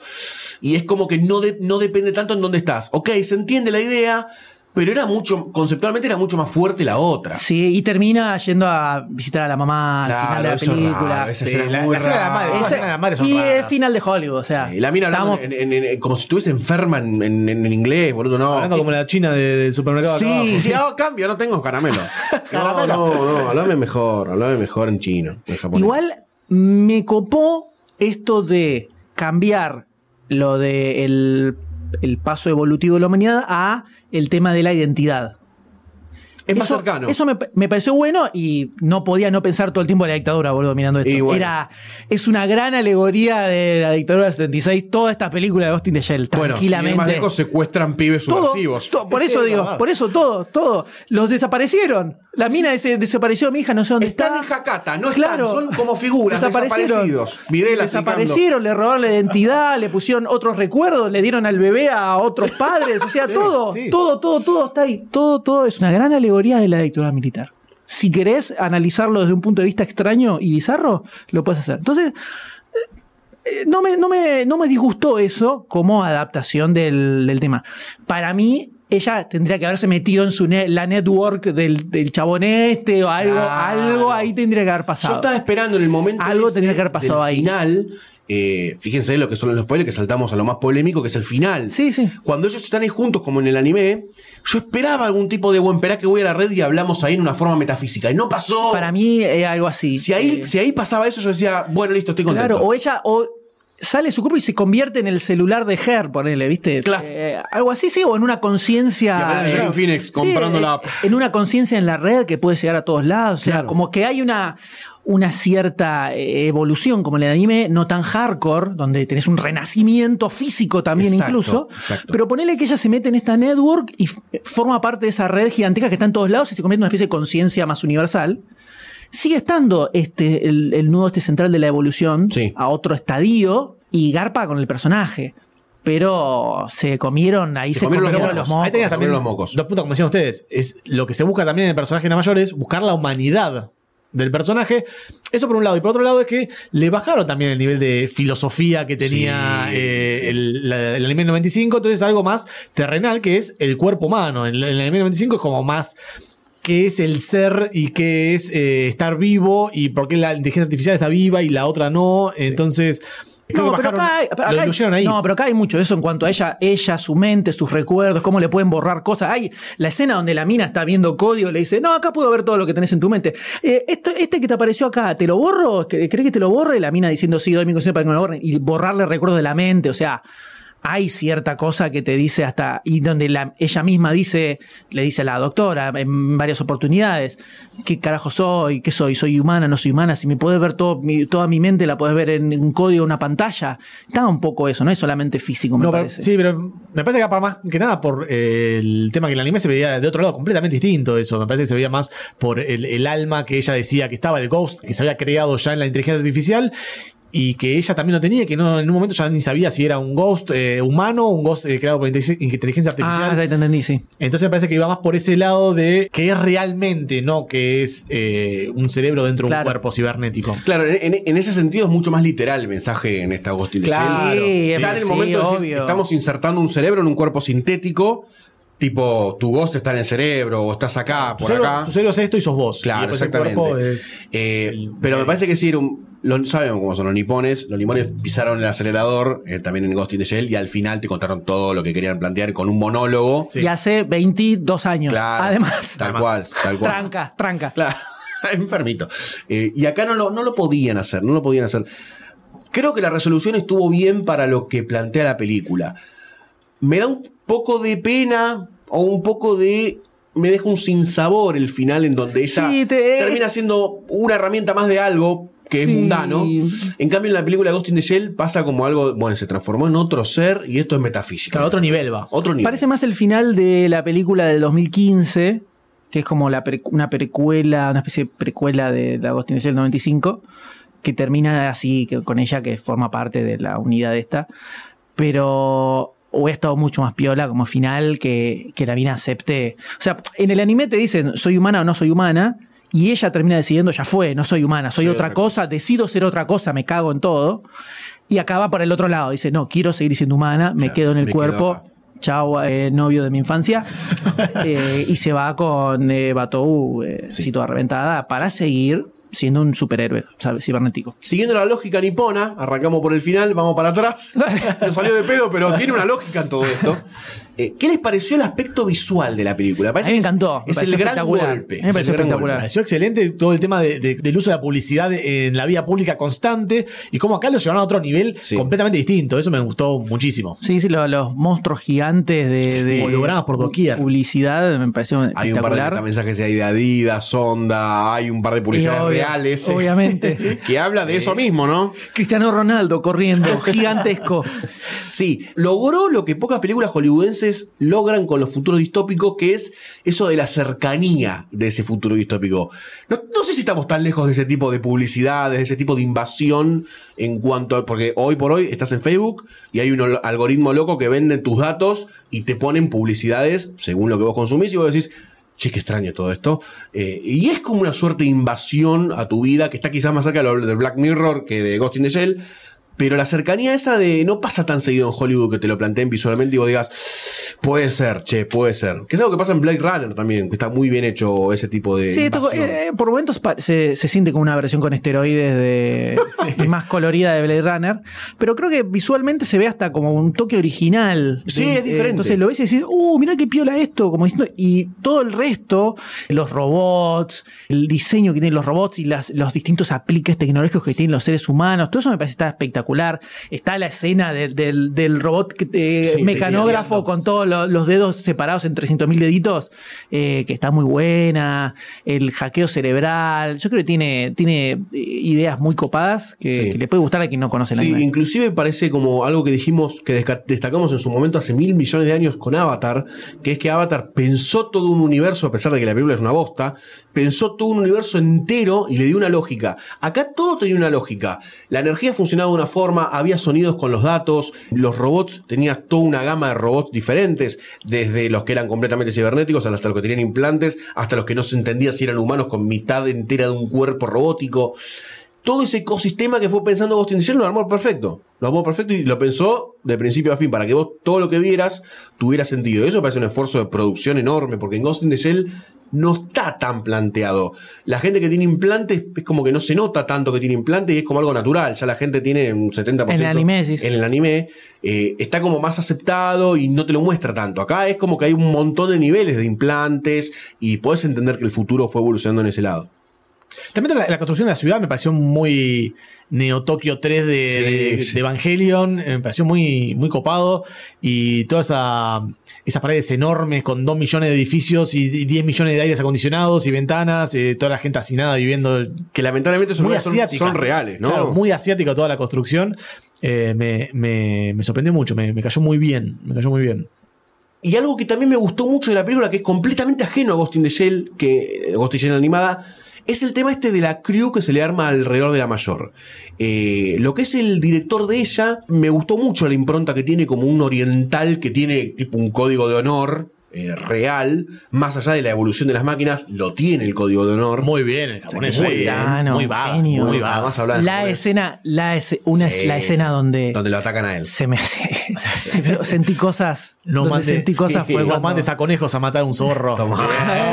Y es como que no, de- no depende tanto en dónde estás. Ok, se entiende la idea, pero era mucho, conceptualmente era mucho más fuerte la otra. Sí, y termina yendo a visitar a la mamá al Claro, final de la es película. esa Sí, es la- muy la escena de la madre, de la madre son y raras. final de Hollywood, o sea. Sí, la mina hablando estamos- en- en- en- como si estuviese enferma en, en- en inglés, boludo, no. Hablando como la china de- del supermercado. acá. Sí, sí, ah, cambio, no tengo caramelo. No, Caramelo. no, no, hablame mejor, hablame mejor en chino, en japonés. Igual me copó esto de cambiar lo de el, paso evolutivo de la humanidad a el tema de la identidad. es más eso, cercano. Eso me, me pareció bueno y no podía no pensar todo el tiempo en la dictadura, boludo, mirando esto. Bueno. Era, es una gran alegoría de la dictadura del 76, toda esta película de Austin de Shell, bueno, sin ir más tranquilamente. lejos secuestran pibes todo, subversivos. por eso Es digo, por eso todo, todo. Los desaparecieron. La mina ese desapareció mi hija, no sé dónde Están está. en Hakata, no Claro. están, son como figuras Desaparecieron. desaparecidos. Videla Desaparecieron, le robaron la identidad, le pusieron otros recuerdos, le dieron al bebé a otros padres, o sea, todo, sí. todo, todo, todo está ahí. Todo, todo es una gran alegoría de la dictadura militar. Si querés analizarlo desde un punto de vista extraño y bizarro, lo puedes hacer. Entonces, eh, no me, no me, no me disgustó eso como adaptación del, del tema. Para mí, ella tendría que haberse metido en su ne- la network del, del chabón este o algo, Claro. algo ahí tendría que haber Yo pasado. estaba esperando en el momento Algo ese tenía que haber pasado del ahí. final. eh, fíjense lo que son los spoilers, que saltamos a lo más polémico, que es el final. Sí, sí. Cuando ellos están ahí juntos, como en el anime, yo esperaba algún tipo de buen perá que voy a la red y hablamos ahí en una forma metafísica. Y no pasó. Para mí es algo así. si ahí, Eh, si ahí pasaba eso, yo decía, bueno, listo, estoy contento. claro, o ella, o sale su cuerpo y se convierte en el celular de Her, ponele, ¿viste? Claro. Eh, algo así, sí, o en una conciencia. Eh, Joaquin Phoenix sí, comprando la app. En una conciencia en la red que puede llegar a todos lados. O sea, Claro. como que hay una. Una cierta eh, evolución, como en el anime, no tan hardcore, donde tenés un renacimiento físico también Exacto, incluso. exacto. Pero ponele que ella se mete en esta network y forma parte de esa red gigantesca que está en todos lados y se convierte en una especie de conciencia más universal. Sigue estando este, el, el nudo este central de la evolución Sí. a otro estadio y garpa con el personaje. Pero se comieron, ahí Se se, comieron comieron, los los mocos. Ahí tenías también los mocos. dos puntos, como decían ustedes. Es lo que se busca también en el personaje de la mayor es buscar la humanidad del personaje. Eso por un lado. Y por otro lado es que le bajaron también el nivel de filosofía que tenía Sí, eh, sí. El, la- el anime 95. Entonces algo más terrenal que es el cuerpo humano. En el, el anime 95 es como más qué es el ser y qué es eh, estar vivo y por qué la inteligencia artificial está viva y la otra no. Entonces... No, pero bajaron- acá hay, acá ahí. no, pero acá hay mucho de eso en cuanto a ella, ella, su mente, sus recuerdos, cómo le pueden borrar cosas. Hay la escena donde la mina está viendo código, le dice, no, acá puedo ver todo lo que tenés en tu mente. Eh, esto, este que te apareció acá, ¿te lo borro? ¿Crees que te lo borre? La mina diciendo, sí, doy mi consentimiento para que me lo borren. Y borrarle recuerdos de la mente, o sea, hay cierta cosa que te dice hasta, y donde la- ella misma dice, le dice a la doctora en varias oportunidades, ¿qué carajo soy? ¿Qué soy? ¿Soy humana? ¿No soy humana? Si me puedes ver todo, mi- toda mi mente, la puedes ver en un código, una pantalla. Está un poco eso, no es solamente físico, me No, pero- parece. sí, pero me parece que para más que nada por eh, el tema que el anime se veía de otro lado completamente distinto eso. Me parece que se veía más por el, el alma que ella decía que estaba, el ghost, que se había creado ya en la inteligencia artificial. Y que ella también lo tenía, que no en un momento ya ni sabía si era un ghost eh, humano o un ghost eh, creado por inteligencia inteligencia artificial. Ah, ya te entendí, sí. Entonces me parece que iba más por ese lado de que es realmente, no que es eh, un cerebro dentro de un cuerpo cibernético. Claro, en, ese sentido es mucho más literal el mensaje en esta Agustín. Claro. Sí, ya en el sí, momento de decir, estamos insertando un cerebro en un cuerpo sintético, tipo tu ghost está en el cerebro o estás acá, Tu por cerebro, acá. tu cerebro es esto y sos vos. Claro, exactamente. es- Eh, pero me parece que sí era un. Lo, sabemos cómo son los nipones. Los nipones pisaron el acelerador, eh, también en Ghost in the Shell, y al final te contaron todo lo que querían plantear con un monólogo. Sí. Y hace 22 años. Claro, Además. Tal Además. cual, tal cual. Tranca, tranca. Claro, enfermito. Eh, y acá no lo, no lo podían hacer, no lo podían hacer. Creo que la resolución estuvo bien para lo que plantea la película. Me da un poco de pena o un poco de... Me deja un sinsabor el final en donde ella Sí, te- termina siendo una herramienta más de algo que es mundano. En cambio en la película Ghost in the Shell pasa como algo, bueno, se transformó en otro ser y esto es metafísico. Claro, otro nivel va. Otro nivel. Parece más el final de la película del 2015, que es como la pre- una precuela, una especie de precuela de la Agustín del 95, que termina así, que, con ella que forma parte de la unidad esta. Pero hubiera estado mucho más piola como final que, que la mina acepte. O sea, en el anime te dicen soy humana o no soy humana. Y ella termina decidiendo, ya fue, no soy humana, soy otra otra cosa, decido ser otra cosa, me cago en todo. Y acaba por el otro lado, dice, no, quiero seguir siendo humana, me Claro, quedo en el cuerpo, chau, eh, novio de mi infancia, eh, y se va con eh, Batou, Sí. así toda reventada, para seguir siendo un superhéroe ¿sabes? cibernético. Siguiendo la lógica nipona, arrancamos por el final, vamos para atrás. Nos salió de pedo, pero tiene una lógica en todo esto. Eh, ¿Qué les pareció el aspecto visual de la película? Parece A mí me es- encantó, me Es, el gran golpe. A mí me es pareció gran espectacular. Me pareció excelente todo el tema de- de- del uso de la publicidad en la vida pública constante y cómo acá lo llevaron a otro nivel Sí. completamente distinto. Eso me gustó muchísimo. Sí, sí, lo- los, monstruos gigantes de, de Hologramas por doquier. publicidad me pareció Hay un par de metamensajes ahí de Adidas, Sonda, hay un par de publicidades reales. obviamente. que habla de eso mismo, ¿no? Cristiano Ronaldo corriendo, gigantesco. Sí, logró lo que pocas películas hollywoodenses logran con los futuros distópicos, que es eso de la cercanía de ese futuro distópico. No, sé si estamos tan lejos de ese tipo de publicidades, de ese tipo de invasión en cuanto a... Porque hoy por hoy estás en Facebook y hay un algoritmo loco que vende tus datos y te ponen publicidades según lo que vos consumís y vos decís... Che, qué extraño todo esto. Eh, y es como una suerte de invasión a tu vida que está quizás más cerca de lo de Black Mirror que de Ghost in the Shell. Pero la cercanía esa de no pasa tan seguido en Hollywood que te lo planteen visualmente y vos digas, puede ser, che, puede ser. Que es algo que pasa en Blade Runner también, que está muy bien hecho ese tipo de. Sí, esto, eh, por momentos se, se siente como una versión con esteroides de más colorida de Blade Runner, pero creo que visualmente se ve hasta como un toque original. Sí, De- es diferente. eh, entonces lo ves y decís, uh, mirá qué piola esto, como diciendo, y todo el resto, los robots, el diseño que tienen los robots y las, los distintos apliques tecnológicos que tienen los seres humanos, todo eso me parece está espectacular. Está la escena del, del, del robot Sí, mecanógrafo con todos lo- los dedos separados en 300.000 deditos, eh, que está muy buena, el hackeo cerebral, yo creo que tiene, tiene eh, ideas muy copadas que, Sí. que le puede gustar a quien no conoce el Sí, anime. inclusive parece como algo que dijimos, que destacamos en su momento hace mil millones de años con Avatar, que es que Avatar pensó todo un universo, a pesar de que la película es una bosta, pensó todo un universo entero y le dio una lógica. Acá todo tenía una lógica. La energía funcionaba de una forma, había sonidos con los datos, los robots, tenías toda una gama de robots diferentes, desde los que eran completamente cibernéticos hasta los que tenían implantes, hasta los que no se entendía si eran humanos con mitad entera de un cuerpo robótico todo ese ecosistema que fue pensando Ghost in the Shell lo armó perfecto. Lo armó perfecto y lo pensó de principio a fin para que vos todo lo que vieras tuviera sentido. Eso me parece un esfuerzo de producción enorme porque en Ghost in the Shell no está tan planteado. La gente que tiene implantes es como que no se nota tanto que tiene implantes y es como algo natural. Ya la gente tiene un 70%. En el anime, decís. En el anime eh, está como más aceptado y no te lo muestra tanto. Acá es como que hay un montón de niveles de implantes y podés entender que el futuro fue evolucionando en ese lado. También la, la construcción de la ciudad me pareció muy Neo Tokyo 3 de, Sí, de- sí. de Evangelion. eh, Me pareció muy, muy copado. Y todas esa, esas paredes enormes con 2 millones de edificios y 10 millones de aires acondicionados y ventanas. eh, toda la gente hacinada viviendo. Que lamentablemente esos Muy son, son reales, ¿no? Claro, muy asiática toda la construcción. Eh, me, me- me sorprendió mucho. Me, me cayó muy bien. Me cayó muy bien. Y algo que también me gustó mucho de la película, que es completamente ajeno a Ghost in the Shell, que Ghost in the Shell animada, es el tema este de la crew que se le arma alrededor de la mayor. Eh, lo que es el director de ella, me gustó mucho la impronta que tiene como un oriental que tiene tipo un código de honor eh, real, más allá de la evolución de las máquinas, lo tiene el código de honor. Muy bien el japonés. Muy bien, no, muy badass, genio. muy Además La japonés. escena, la ese- una Sí, es la sí. escena donde, Donde lo atacan a él. se me hace. se me- sentí cosas. No donde mandes, sentí cosas fue no mandes a conejos a matar a un zorro. Toma.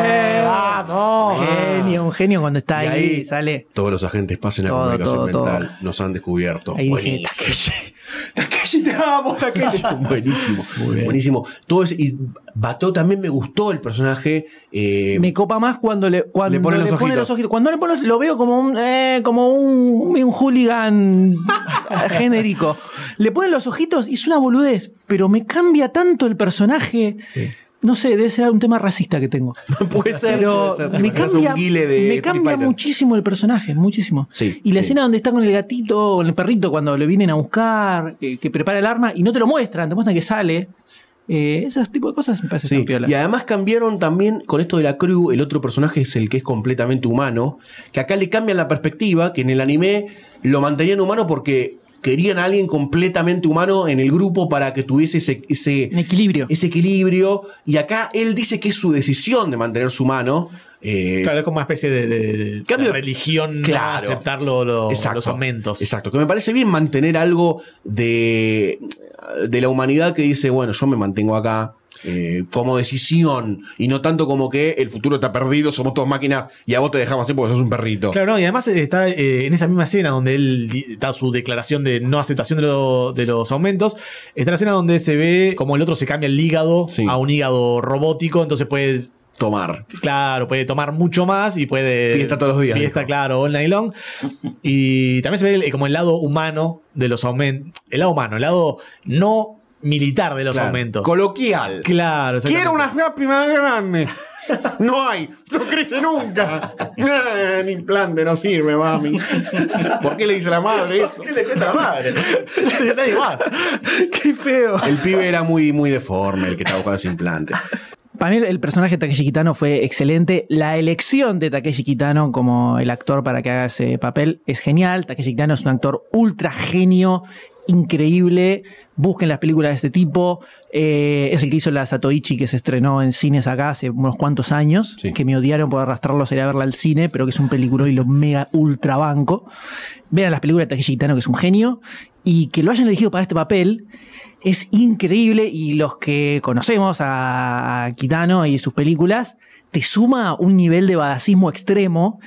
Eh, vamos. Genio, un genio cuando está ahí, ahí- sale. Todos los agentes pasen Todo, comunicación todo, mental. todo. Nos han descubierto. Ahí dije, Buenísimo. Takeshi, te amo, Takeshi. buenísimo. Buenísimo. Todo eso- y También me gustó el personaje. eh, Me copa más cuando le, cuando Le ponen los ojitos. Cuando le ponen, lo veo como un, eh, como un, un hooligan genérico. Le ponen los ojitos y es una boludez, pero me cambia tanto el personaje. Sí. No sé, debe ser un tema racista que tengo. puede ser. Pero puede ser. me cambia, de me cambia muchísimo el personaje, muchísimo. Sí, y la sí. escena donde está con el gatito, con el perrito, cuando le vienen a buscar, que, que prepara el arma y no te lo muestran, te muestran que sale. Eh, esos tipos de cosas me parecen Sí, y además cambiaron también con esto de la crew, el otro personaje es el que es completamente humano, que acá le cambian la perspectiva, que en el anime lo mantenían humano porque querían a alguien completamente humano en el grupo para que tuviese ese, equilibrio. ese equilibrio, y acá él dice que es su decisión de mantenerse humano. Eh, Claro, es como una especie de, de- de Cambio- religión, Claro. aceptar lo- lo- Exacto. los aumentos. Exacto, que me parece bien mantener algo de, de la humanidad que dice, bueno, yo me mantengo acá eh, como decisión y no tanto como que el futuro está perdido, somos todos máquinas y a vos te dejamos así porque sos un perrito. Claro, no, y además está eh, en esa misma escena donde él da su declaración de no aceptación de, lo- de los aumentos. Está la escena donde se ve como el otro se cambia el hígado Sí. a un hígado robótico, entonces puede Tomar. Claro, puede tomar mucho más y puede. Fiesta todos los días, Fiesta, dijo. claro, all night long. Y también se ve el- como el lado humano de los aumentos. El lado humano, el lado no militar de los Claro. aumentos. Coloquial. claro, Quiero exactamente. una happy más grande. No hay, no crece nunca. Nah, ni implante no sirve, mami. ¿Por qué le dice la madre eso? ¿Qué le cuenta la madre? Nadie más. Qué feo. El pibe era muy, muy deforme, el que estaba buscando ese implante. Para mí el personaje de Takeshi Kitano fue excelente. La elección de Takeshi Kitano como el actor para que haga ese papel es genial. Takeshi Kitano es un actor ultra genio, increíble. Busquen las películas de este tipo. Eh, es el que hizo la Satoichi que se estrenó en cines acá hace unos cuantos años. Sí. Que me odiaron por arrastrarlos a ir a verla al cine, pero que es un película y lo mega ultra banco. Vean las películas de Takeshi Kitano, que es un genio. Y que lo hayan elegido para este papel es increíble y los que conocemos a, a Kitano y sus películas, te suma un nivel de badacismo extremo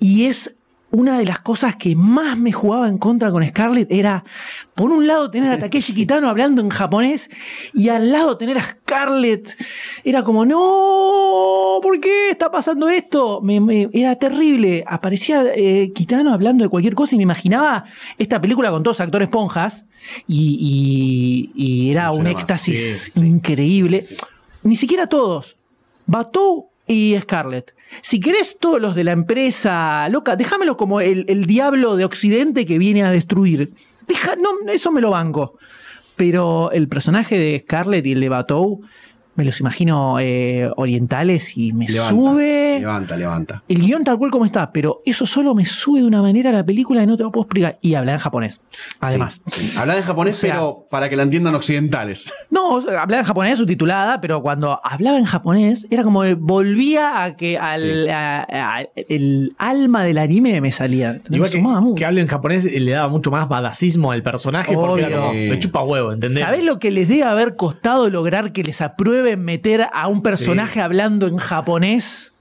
y es una de las cosas que más me jugaba en contra con Scarlett era, por un lado, tener a Takeshi Kitano hablando en japonés y al lado tener a Scarlett. Era como, no, ¿por qué está pasando esto? Me- me- era terrible. Aparecía eh, Kitano hablando de cualquier cosa y me imaginaba esta película con todos actores ponjas y, y- y era un éxtasis Sí, sí, increíble. Ni siquiera todos. Batou y Scarlett. Si querés todos los de la empresa loca, déjamelo como el, el diablo de Occidente que viene a destruir. No, eso me lo banco. Pero el personaje de Scarlett y el de Batou, me los imagino eh, orientales y me Levanta, sube. Levanta, levanta. El guion tal cual como está, pero eso solo me sube de una manera a la película que no te lo puedo explicar. Y habla en japonés, además. Sí, sí. Habla en japonés, O sea- pero para que la entiendan occidentales. No, hablaba en japonés subtitulada, pero cuando hablaba en japonés era como que volvía a que al, Sí. a- a- el alma del anime me salía. Me Igual que, que hable en japonés eh, le daba mucho más badacismo al personaje porque era como, me chupa huevo, ¿entendés? ¿Sabés lo que les debe haber costado lograr que les meter a un personaje hablando en japonés?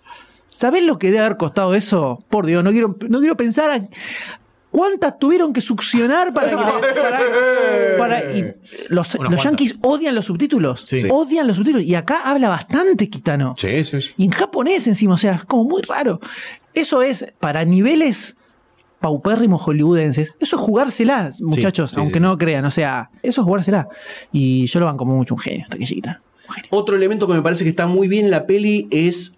¿Sabés lo que debe haber costado eso? Por Dios, no quiero, no quiero pensar a ¿Cuántas tuvieron que succionar para que le- para- para- y los, los yankees odian los subtítulos. Sí. Odian los subtítulos. Y acá habla bastante Kitano. Sí, sí, sí. Y en japonés encima, o sea, es como muy raro. Eso es para niveles paupérrimos hollywoodenses. Eso es jugársela, muchachos, sí, aunque no crean. O sea, eso es jugársela. Y yo lo van como mucho un genio, hasta que chiquita. Otro elemento que me parece que está muy bien en la peli es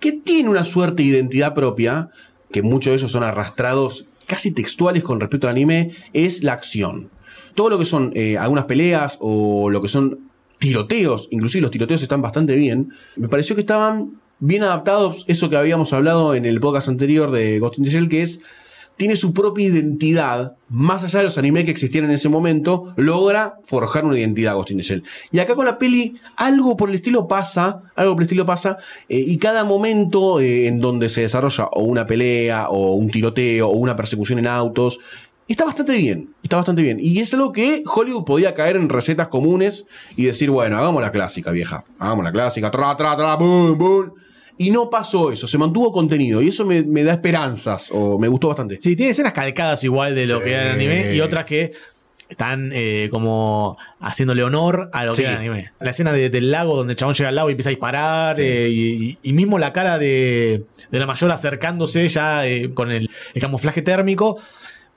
que tiene una suerte de identidad propia, que muchos de ellos son arrastrados casi textuales con respecto al anime, es la acción. Todo lo que son eh, algunas peleas o lo que son tiroteos, inclusive los tiroteos están bastante bien, me pareció que estaban bien adaptados, eso que habíamos hablado en el podcast anterior de Ghost in the Shell, que es tiene su propia identidad, más allá de los animes que existían en ese momento, logra forjar una identidad Ghost in the Shell. Y acá con la peli, algo por el estilo pasa, algo por el estilo pasa, eh, y cada momento eh, en donde se desarrolla o una pelea, o un tiroteo, o una persecución en autos, está bastante bien, está bastante bien. Y es algo que Hollywood podía caer en recetas comunes y decir, bueno, hagamos la clásica, vieja, hagamos la clásica, tra, tra, tra, boom, boom. Y no pasó eso, se mantuvo contenido y eso me, me da esperanzas, o me gustó bastante. Sí, tiene escenas calcadas igual de lo Sí. que era el anime y otras que están eh, como haciéndole honor a lo Sí. que era el anime. La escena de- del lago donde el chabón llega al lago y empieza a disparar eh, y, y mismo la cara de, de la mayor acercándose ya eh, con el, el camuflaje térmico.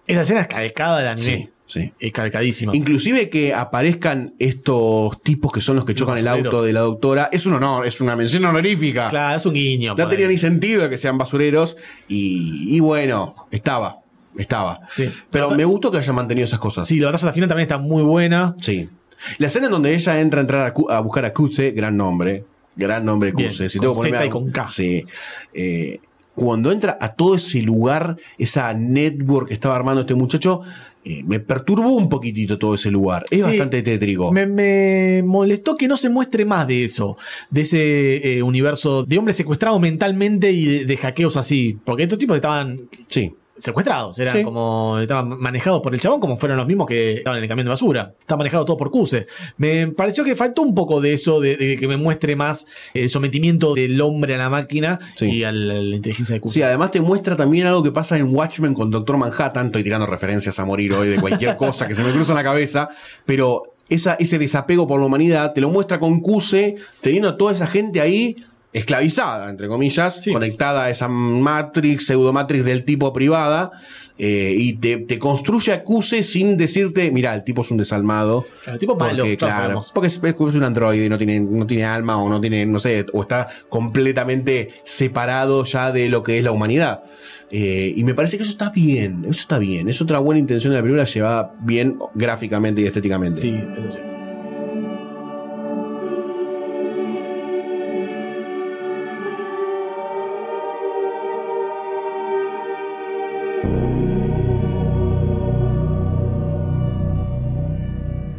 Esa escena es calcada del anime. Sí. Es calcadísima. Inclusive que aparezcan estos tipos que son los que chocan el auto de la doctora, es un honor, es una mención honorífica. Claro, es un guiño. No tenía ahí. ni sentido que sean basureros y, y bueno, estaba, estaba. Sí. Pero me gustó que hayan mantenido esas cosas. Sí, la batalla final también está muy buena. Sí. La escena en donde ella entra a entrar a, buscar a Kuse, gran nombre. Gran nombre Kuse. Si con tengo Z y con K. Sí. Eh, cuando entra a todo ese lugar, esa network que estaba armando este muchacho, eh, me perturbó un poquitito todo ese lugar. Es Sí. bastante tétrico. Me, me molestó que no se muestre más de eso, de ese eh, universo de hombres secuestrados mentalmente y de, de hackeos así. Porque estos tipos estaban Sí. Secuestrados, eran Sí. como estaban manejados por el chabón como fueron los mismos que estaban en el camión de basura. Estaba manejado todo por Cuse. Me pareció que faltó un poco de eso, de, de que me muestre más el sometimiento del hombre a la máquina Sí. y a la, la inteligencia de Cuse. Sí, además te muestra también algo que pasa en Watchmen con Doctor Manhattan. Estoy tirando referencias a morir hoy de cualquier cosa que se me cruza en la cabeza. Pero esa, ese desapego por la humanidad te lo muestra con Cuse, teniendo a toda esa gente ahí esclavizada, entre comillas, Sí. conectada a esa matrix, pseudomatrix del tipo privada, eh, y te, te construye a Cuse sin decirte, mira, el tipo es un desalmado. Claro, el tipo malo, porque, todos claro, porque es, es un androide, no tiene, no tiene alma o no tiene, no sé, o está completamente separado ya de lo que es la humanidad. Eh, y me parece que eso está bien, eso está bien, es otra buena intención de la película llevada bien gráficamente y estéticamente. Sí, eso sí.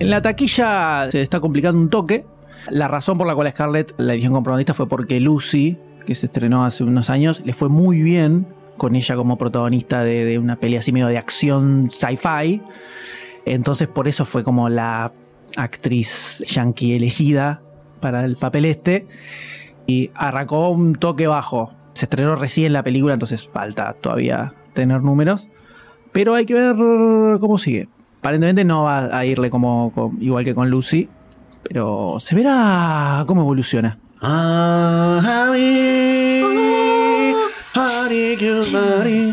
En la taquilla se está complicando un toque. La razón por la cual Scarlett la edición con protagonista fue porque Lucy, que se estrenó hace unos años, le fue muy bien con ella como protagonista de, de una peli así medio de acción sci-fi. Entonces por eso fue como la actriz yankee elegida para el papel este. Y arrancó un toque bajo. Se estrenó recién la película, entonces falta todavía tener números. Pero hay que ver cómo sigue. Aparentemente no va a irle como, como- igual que con Lucy. Pero se verá cómo evoluciona. Ah, Harry, Harry,